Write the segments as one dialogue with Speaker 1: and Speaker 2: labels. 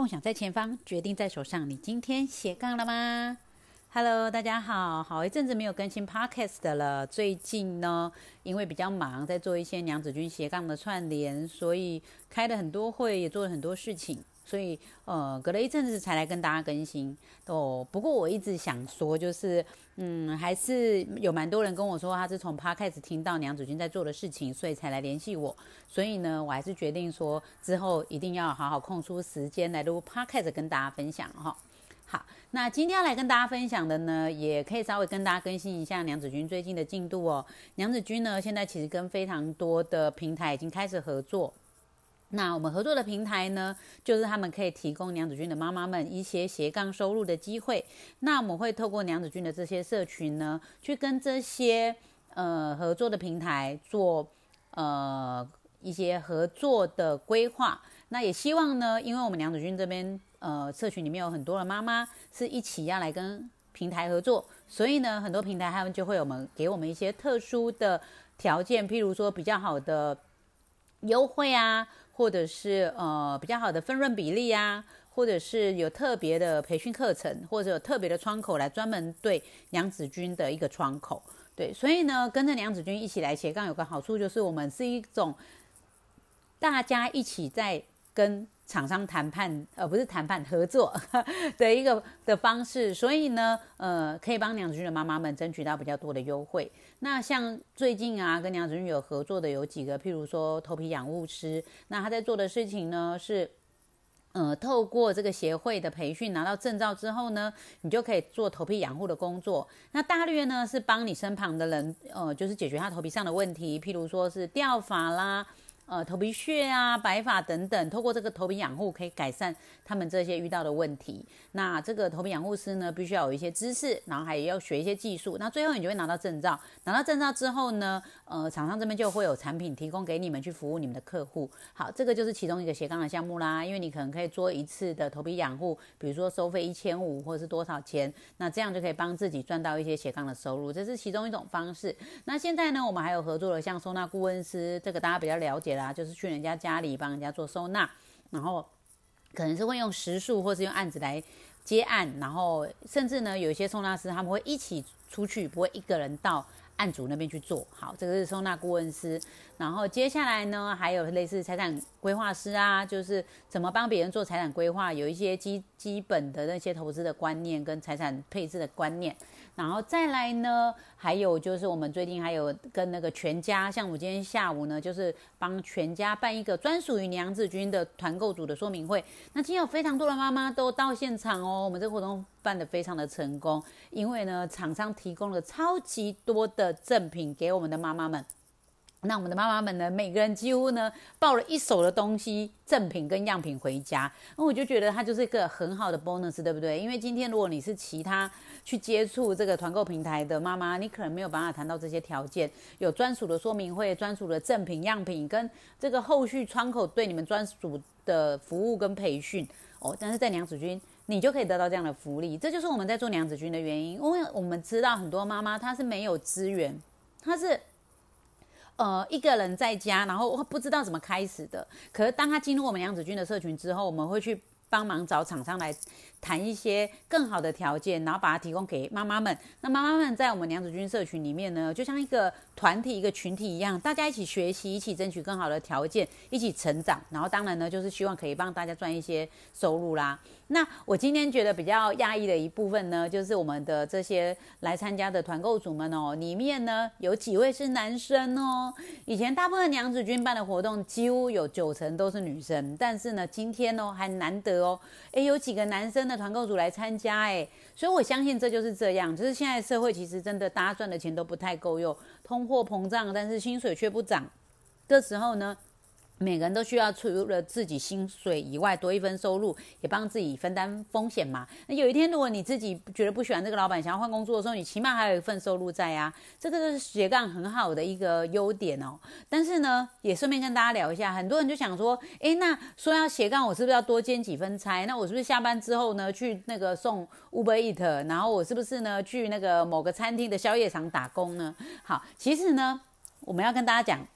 Speaker 1: 梦想在前方，决定在手上。你今天斜杠了吗？Hello，大家好，好一阵子没有更新 Podcast 了。最近呢，因为比较忙，在做一些娘子军斜杠的串联，所以开了很多会，也做了很多事情。所以，呃，隔了一阵子才来跟大家更新哦。不过我一直想说，就是，嗯，还是有蛮多人跟我说，他是从 p 开始听到娘子军在做的事情，所以才来联系我。所以呢，我还是决定说，之后一定要好好空出时间来录 p 开始跟大家分享哈。好，那今天要来跟大家分享的呢，也可以稍微跟大家更新一下娘子军最近的进度哦。娘子军呢，现在其实跟非常多的平台已经开始合作。那我们合作的平台呢，就是他们可以提供娘子军的妈妈们一些斜杠收入的机会。那我们会透过娘子军的这些社群呢，去跟这些呃合作的平台做呃一些合作的规划。那也希望呢，因为我们娘子军这边呃社群里面有很多的妈妈是一起要来跟平台合作，所以呢，很多平台他们就会我们给我们一些特殊的条件，譬如说比较好的优惠啊。或者是呃比较好的分润比例啊，或者是有特别的培训课程，或者有特别的窗口来专门对娘子军的一个窗口，对，所以呢，跟着娘子军一起来斜杠有个好处就是我们是一种大家一起在跟。厂商谈判，呃，不是谈判合作 的一个的方式，所以呢，呃，可以帮娘子军的妈妈们争取到比较多的优惠。那像最近啊，跟娘子军有合作的有几个，譬如说头皮养护师，那他在做的事情呢是，呃，透过这个协会的培训拿到证照之后呢，你就可以做头皮养护的工作。那大略呢是帮你身旁的人，呃，就是解决他头皮上的问题，譬如说是掉发啦。呃，头皮屑啊、白发等等，透过这个头皮养护可以改善他们这些遇到的问题。那这个头皮养护师呢，必须要有一些知识，然后还要学一些技术。那最后你就会拿到证照。拿到证照之后呢，呃，厂商这边就会有产品提供给你们去服务你们的客户。好，这个就是其中一个斜杠的项目啦。因为你可能可以做一次的头皮养护，比如说收费一千五或者是多少钱，那这样就可以帮自己赚到一些斜杠的收入。这是其中一种方式。那现在呢，我们还有合作的像收纳顾问师，这个大家比较了解啦，就是去人家家里帮人家做收纳，然后可能是会用时数或是用案子来接案，然后甚至呢，有一些收纳师他们会一起出去，不会一个人到案主那边去做。好，这个是收纳顾问师。然后接下来呢，还有类似财产规划师啊，就是怎么帮别人做财产规划，有一些基基本的那些投资的观念跟财产配置的观念。然后再来呢，还有就是我们最近还有跟那个全家，像我今天下午呢，就是帮全家办一个专属于娘子军的团购组的说明会。那今天有非常多的妈妈都到现场哦，我们这个活动办得非常的成功，因为呢，厂商提供了超级多的赠品给我们的妈妈们。那我们的妈妈们呢，每个人几乎呢抱了一手的东西、赠品跟样品回家，那我就觉得它就是一个很好的 bonus，对不对？因为今天如果你是其他去接触这个团购平台的妈妈，你可能没有办法谈到这些条件，有专属的说明会、专属的赠品样品跟这个后续窗口对你们专属的服务跟培训哦。但是在娘子军，你就可以得到这样的福利，这就是我们在做娘子军的原因，因为我们知道很多妈妈她是没有资源，她是。呃，一个人在家，然后不知道怎么开始的。可是当他进入我们杨子君的社群之后，我们会去帮忙找厂商来谈一些更好的条件，然后把它提供给妈妈们。那妈妈们在我们娘子军社群里面呢，就像一个团体、一个群体一样，大家一起学习，一起争取更好的条件，一起成长。然后当然呢，就是希望可以帮大家赚一些收入啦。那我今天觉得比较压抑的一部分呢，就是我们的这些来参加的团购组们哦，里面呢有几位是男生哦。以前大部分娘子军办的活动，几乎有九成都是女生，但是呢，今天哦还难得哦，诶，有几个男生的团购组来参加，诶，所以我相信这就是这样，就是现在社会其实真的大家赚的钱都不太够用，通货膨胀，但是薪水却不涨这时候呢。每个人都需要除了自己薪水以外多一份收入，也帮自己分担风险嘛。那有一天如果你自己觉得不喜欢这个老板，想要换工作的时候，你起码还有一份收入在啊。这个就是斜杠很好的一个优点哦。但是呢，也顺便跟大家聊一下，很多人就想说，诶，那说要斜杠，我是不是要多兼几分差？那我是不是下班之后呢，去那个送 Uber Eat，然后我是不是呢，去那个某个餐厅的宵夜场打工呢？好，其实呢，我们要跟大家讲。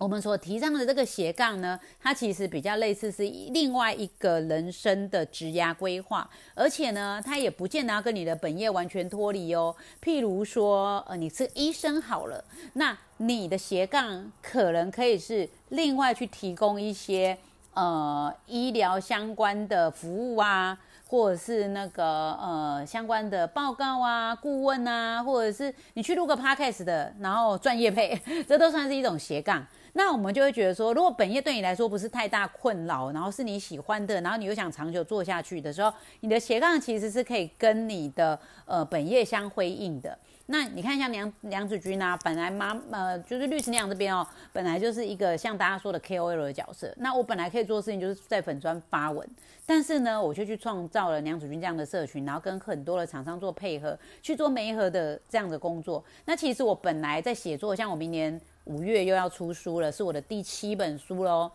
Speaker 1: 我们所提倡的这个斜杠呢，它其实比较类似是另外一个人生的职涯规划，而且呢，它也不见得要跟你的本业完全脱离哦。譬如说，呃，你是医生好了，那你的斜杠可能可以是另外去提供一些呃医疗相关的服务啊。或者是那个呃相关的报告啊、顾问啊，或者是你去录个 podcast 的，然后专业配，这都算是一种斜杠。那我们就会觉得说，如果本业对你来说不是太大困扰，然后是你喜欢的，然后你又想长久做下去的时候，你的斜杠其实是可以跟你的呃本业相辉映的。那你看，像梁梁子君啊，本来妈呃就是律师娘这边哦，本来就是一个像大家说的 KOL 的角色。那我本来可以做事情就是在粉砖发文，但是呢，我就去创造了梁子君这样的社群，然后跟很多的厂商做配合，去做媒合的这样的工作。那其实我本来在写作，像我明年五月又要出书了，是我的第七本书喽。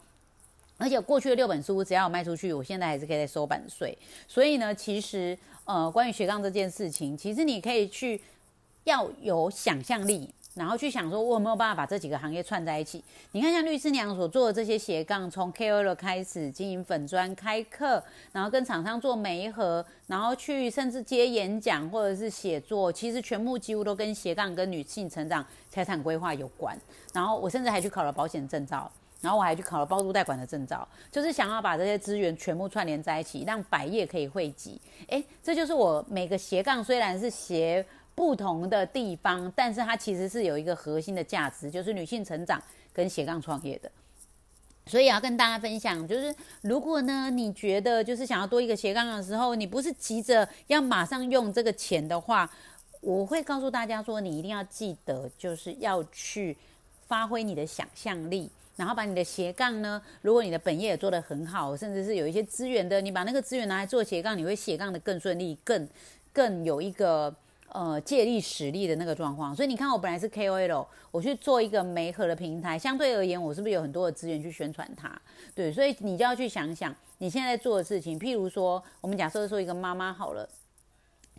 Speaker 1: 而且过去的六本书只要我卖出去，我现在还是可以再收版税。所以呢，其实呃，关于斜杠这件事情，其实你可以去。要有想象力，然后去想说，我有没有办法把这几个行业串在一起？你看，像律师娘所做的这些斜杠，从 KOL 开始经营粉砖、开课，然后跟厂商做媒合，然后去甚至接演讲或者是写作，其实全部几乎都跟斜杠跟女性成长、财产规划有关。然后我甚至还去考了保险证照，然后我还去考了包租代管的证照，就是想要把这些资源全部串联在一起，让百业可以汇集。诶，这就是我每个斜杠虽然是斜。不同的地方，但是它其实是有一个核心的价值，就是女性成长跟斜杠创业的。所以要跟大家分享，就是如果呢，你觉得就是想要多一个斜杠的时候，你不是急着要马上用这个钱的话，我会告诉大家说，你一定要记得，就是要去发挥你的想象力，然后把你的斜杠呢，如果你的本业也做得很好，甚至是有一些资源的，你把那个资源拿来做斜杠，你会斜杠的更顺利，更更有一个。呃，借力使力的那个状况，所以你看，我本来是 KOL，我去做一个媒合的平台，相对而言，我是不是有很多的资源去宣传它？对，所以你就要去想想你现在做的事情。譬如说，我们假设说一个妈妈好了，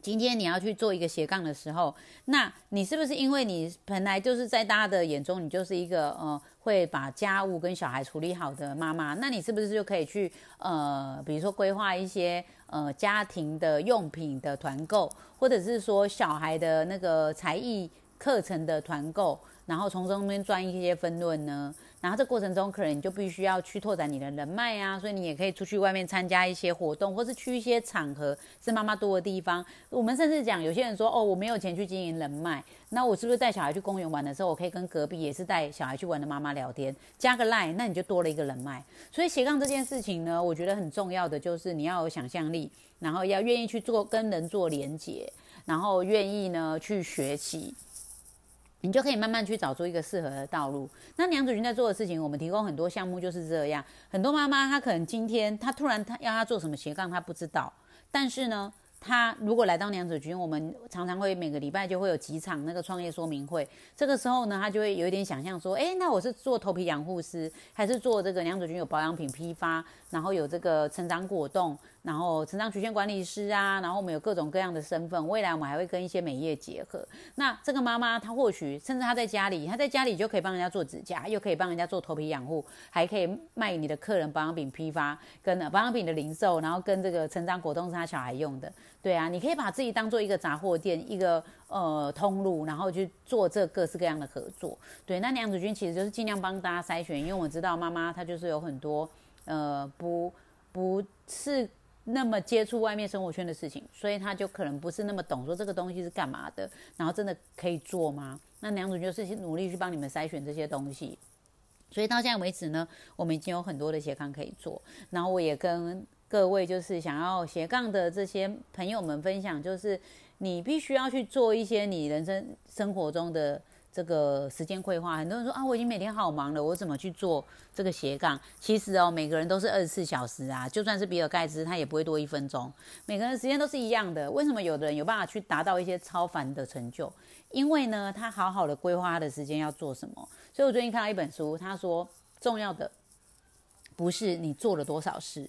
Speaker 1: 今天你要去做一个斜杠的时候，那你是不是因为你本来就是在大家的眼中，你就是一个呃会把家务跟小孩处理好的妈妈？那你是不是就可以去呃，比如说规划一些？呃，家庭的用品的团购，或者是说小孩的那个才艺课程的团购，然后从中间赚一些分润呢？然后这过程中，可能你就必须要去拓展你的人脉啊，所以你也可以出去外面参加一些活动，或是去一些场合是妈妈多的地方。我们甚至讲，有些人说，哦，我没有钱去经营人脉，那我是不是带小孩去公园玩的时候，我可以跟隔壁也是带小孩去玩的妈妈聊天，加个 line，那你就多了一个人脉。所以斜杠这件事情呢，我觉得很重要的就是你要有想象力，然后要愿意去做跟人做连接，然后愿意呢去学习。你就可以慢慢去找出一个适合的道路。那娘子军在做的事情，我们提供很多项目就是这样。很多妈妈她可能今天她突然她要她做什么斜杠，她不知道，但是呢。他如果来到娘子军，我们常常会每个礼拜就会有几场那个创业说明会。这个时候呢，他就会有一点想象说，哎，那我是做头皮养护师，还是做这个娘子军有保养品批发，然后有这个成长果冻，然后成长曲线管理师啊，然后我们有各种各样的身份。未来我们还会跟一些美业结合。那这个妈妈她或许甚至她在家里，她在家里就可以帮人家做指甲，又可以帮人家做头皮养护，还可以卖你的客人保养品批发，跟保养品的零售，然后跟这个成长果冻是他小孩用的。对啊，你可以把自己当做一个杂货店，一个呃通路，然后去做这各式各样的合作。对，那娘子军其实就是尽量帮大家筛选，因为我知道妈妈她就是有很多呃不不是那么接触外面生活圈的事情，所以他就可能不是那么懂说这个东西是干嘛的，然后真的可以做吗？那娘子军就是努力去帮你们筛选这些东西。所以到现在为止呢，我们已经有很多的斜杠可以做，然后我也跟。各位就是想要斜杠的这些朋友们分享，就是你必须要去做一些你人生生活中的这个时间规划。很多人说啊，我已经每天好忙了，我怎么去做这个斜杠？其实哦，每个人都是二十四小时啊，就算是比尔盖茨，他也不会多一分钟。每个人时间都是一样的。为什么有的人有办法去达到一些超凡的成就？因为呢，他好好的规划他的时间要做什么。所以我最近看到一本书，他说重要的不是你做了多少事。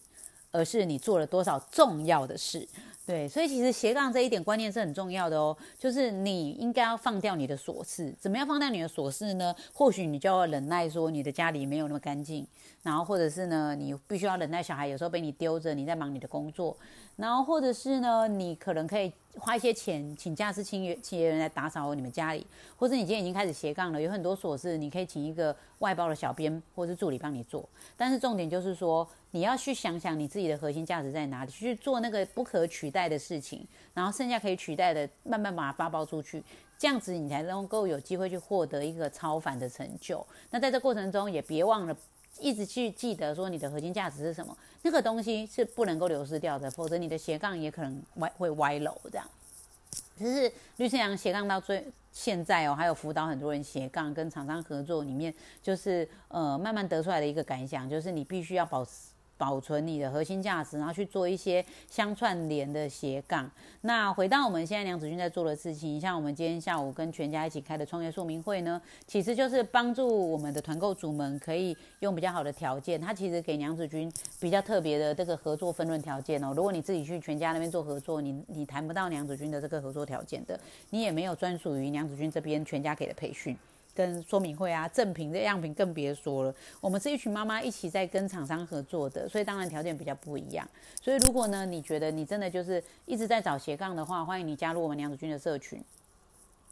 Speaker 1: 而是你做了多少重要的事，对，所以其实斜杠这一点观念是很重要的哦，就是你应该要放掉你的琐事。怎么样放掉你的琐事呢？或许你就要忍耐，说你的家里没有那么干净，然后或者是呢，你必须要忍耐小孩有时候被你丢着，你在忙你的工作，然后或者是呢，你可能可以。花一些钱请驾驶清洁清洁人来打扫你们家里，或者你今天已经开始斜杠了，有很多琐事，你可以请一个外包的小编或是助理帮你做。但是重点就是说，你要去想想你自己的核心价值在哪里，去做那个不可取代的事情，然后剩下可以取代的，慢慢把它发包出去，这样子你才能够有机会去获得一个超凡的成就。那在这过程中，也别忘了一直去记得说你的核心价值是什么。那个东西是不能够流失掉的，否则你的斜杠也可能歪会歪楼这样。就是绿色羊斜杠到最现在哦，还有辅导很多人斜杠跟厂商合作里面，就是呃慢慢得出来的一个感想，就是你必须要保持。保存你的核心价值，然后去做一些相串联的斜杠。那回到我们现在梁子君在做的事情，像我们今天下午跟全家一起开的创业说明会呢，其实就是帮助我们的团购主们可以用比较好的条件。他其实给梁子君比较特别的这个合作分润条件哦。如果你自己去全家那边做合作，你你谈不到梁子君的这个合作条件的，你也没有专属于梁子君这边全家给的培训。跟说明会啊，赠品的样品更别说了。我们是一群妈妈一起在跟厂商合作的，所以当然条件比较不一样。所以如果呢，你觉得你真的就是一直在找斜杠的话，欢迎你加入我们娘子军的社群。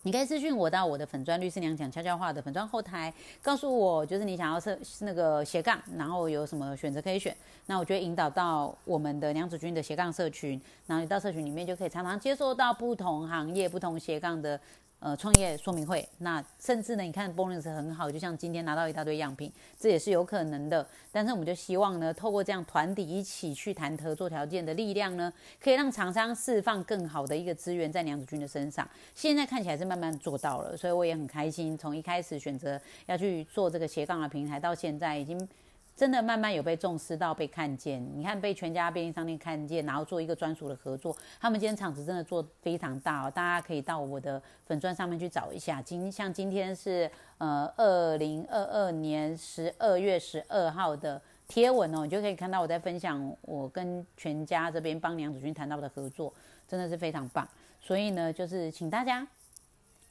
Speaker 1: 你可以私讯我到我的粉砖律师娘讲悄悄话的粉砖后台，告诉我就是你想要设那个斜杠，然后有什么选择可以选。那我就会引导到我们的娘子军的斜杠社群，然后你到社群里面就可以常常接受到不同行业、不同斜杠的。呃，创业说明会，那甚至呢，你看 bonus 很好，就像今天拿到一大堆样品，这也是有可能的。但是我们就希望呢，透过这样团体一起去谈合作条件的力量呢，可以让厂商释放更好的一个资源在娘子军的身上。现在看起来是慢慢做到了，所以我也很开心。从一开始选择要去做这个斜杠的平台，到现在已经。真的慢慢有被重视到被看见，你看被全家便利商店看见，然后做一个专属的合作。他们今天场子真的做非常大哦，大家可以到我的粉钻上面去找一下。今像今天是呃二零二二年十二月十二号的贴文哦，你就可以看到我在分享我跟全家这边帮梁子君谈到的合作，真的是非常棒。所以呢，就是请大家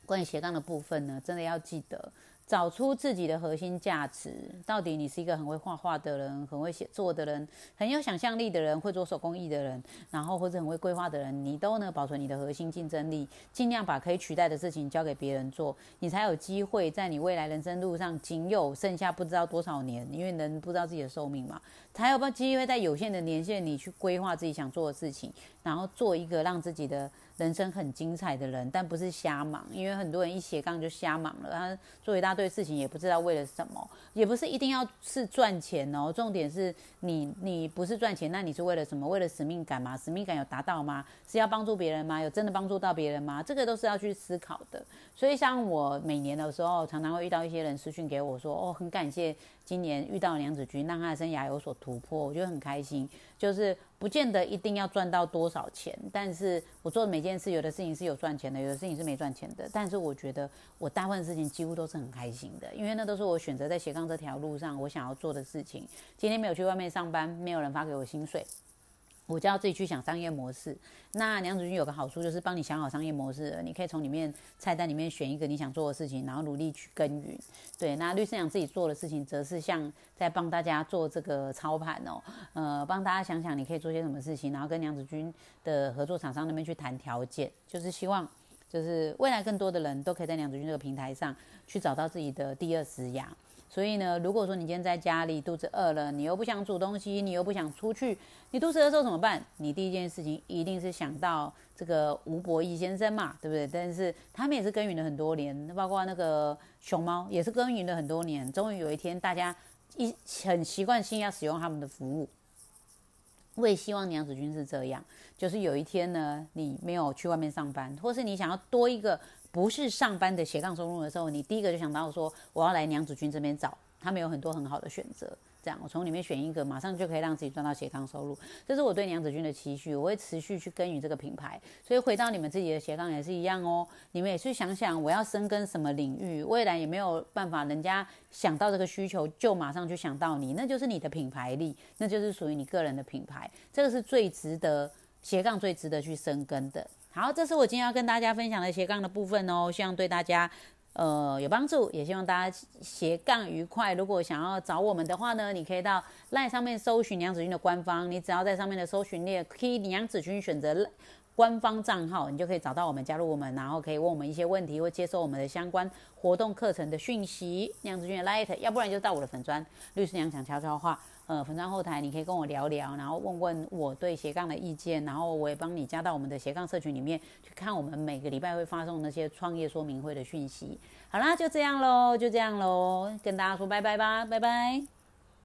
Speaker 1: 关于斜杠的部分呢，真的要记得。找出自己的核心价值，到底你是一个很会画画的人，很会写作的人，很有想象力的人，会做手工艺的人，然后或者很会规划的人，你都能保存你的核心竞争力，尽量把可以取代的事情交给别人做，你才有机会在你未来人生路上仅有剩下不知道多少年，因为人不知道自己的寿命嘛，才有机会在有限的年限里去规划自己想做的事情，然后做一个让自己的。人生很精彩的人，但不是瞎忙，因为很多人一斜杠就瞎忙了。他做一大堆事情，也不知道为了什么，也不是一定要是赚钱哦。重点是你，你不是赚钱，那你是为了什么？为了使命感吗？使命感有达到吗？是要帮助别人吗？有真的帮助到别人吗？这个都是要去思考的。所以，像我每年的时候，常常会遇到一些人私讯给我说：“哦，很感谢今年遇到梁子君，让他的生涯有所突破。”我觉得很开心，就是。不见得一定要赚到多少钱，但是我做的每件事，有的事情是有赚钱的，有的事情是没赚钱的。但是我觉得我大部分事情几乎都是很开心的，因为那都是我选择在斜杠这条路上我想要做的事情。今天没有去外面上班，没有人发给我薪水。我就要自己去想商业模式。那梁子君有个好处，就是帮你想好商业模式，你可以从里面菜单里面选一个你想做的事情，然后努力去耕耘。对，那律师长自己做的事情，则是像在帮大家做这个操盘哦，呃，帮大家想想你可以做些什么事情，然后跟梁子君的合作厂商那边去谈条件，就是希望，就是未来更多的人都可以在梁子君这个平台上去找到自己的第二职涯。所以呢，如果说你今天在家里肚子饿了，你又不想煮东西，你又不想出去，你肚子饿的时候怎么办？你第一件事情一定是想到这个吴伯义先生嘛，对不对？但是他们也是耕耘了很多年，包括那个熊猫也是耕耘了很多年，终于有一天大家一很习惯性要使用他们的服务。我也希望娘子军是这样，就是有一天呢，你没有去外面上班，或是你想要多一个。不是上班的斜杠收入的时候，你第一个就想到说我要来娘子军这边找，他们有很多很好的选择。这样我从里面选一个，马上就可以让自己赚到斜杠收入。这是我对娘子军的期许，我会持续去耕耘这个品牌。所以回到你们自己的斜杠也是一样哦，你们也去想想我要深耕什么领域，未来也没有办法，人家想到这个需求就马上就想到你，那就是你的品牌力，那就是属于你个人的品牌。这个是最值得。斜杠最值得去深耕的。好，这是我今天要跟大家分享的斜杠的部分哦，希望对大家呃有帮助，也希望大家斜杠愉快。如果想要找我们的话呢，你可以到 LINE 上面搜寻娘子军的官方，你只要在上面的搜寻列 key 娘子军选择。官方账号，你就可以找到我们，加入我们，然后可以问我们一些问题，或接收我们的相关活动课程的讯息。娘子军的 light，要不然就到我的粉砖律师娘讲悄悄话，呃，粉砖后台你可以跟我聊聊，然后问问我对斜杠的意见，然后我也帮你加到我们的斜杠社群里面去看我们每个礼拜会发送那些创业说明会的讯息。好啦，就这样喽，就这样喽，跟大家说拜拜吧，拜拜。